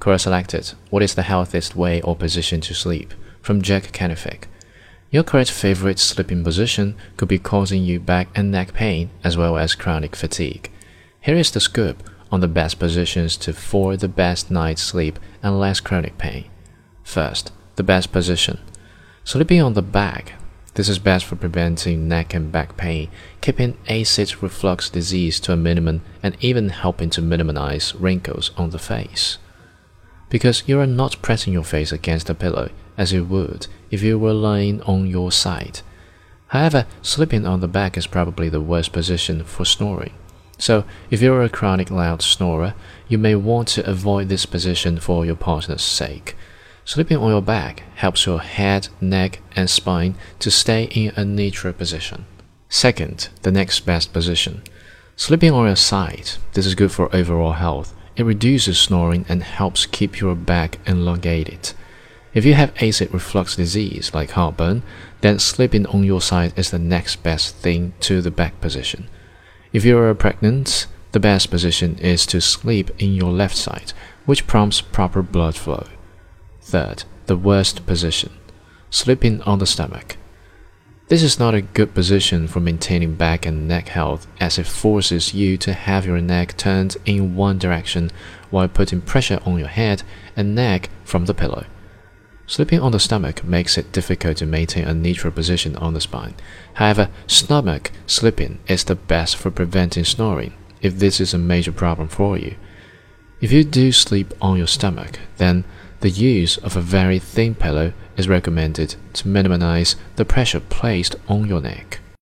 Quora selected, What is the healthiest way or position to sleep? from Jack Canifig. Your current favorite sleeping position could be causing you back and neck pain as well as chronic fatigue. Here is the scoop on the best positions to for the best night's sleep and less chronic pain. First, the best position. Sleeping on the back. This is best for preventing neck and back pain, keeping acid reflux disease to a minimum, and even helping to minimize wrinkles on the face because you are not pressing your face against the pillow as you would if you were lying on your side. However, sleeping on the back is probably the worst position for snoring. So, if you're a chronic loud snorer, you may want to avoid this position for your partner's sake. Sleeping on your back helps your head, neck, and spine to stay in a neutral position. Second, the next best position. Sleeping on your side. This is good for overall health it reduces snoring and helps keep your back elongated. If you have acid reflux disease like heartburn, then sleeping on your side is the next best thing to the back position. If you are pregnant, the best position is to sleep in your left side, which prompts proper blood flow. Third, the worst position sleeping on the stomach. This is not a good position for maintaining back and neck health as it forces you to have your neck turned in one direction while putting pressure on your head and neck from the pillow. Sleeping on the stomach makes it difficult to maintain a neutral position on the spine. However, stomach sleeping is the best for preventing snoring if this is a major problem for you. If you do sleep on your stomach, then the use of a very thin pillow is recommended to minimize the pressure placed on your neck.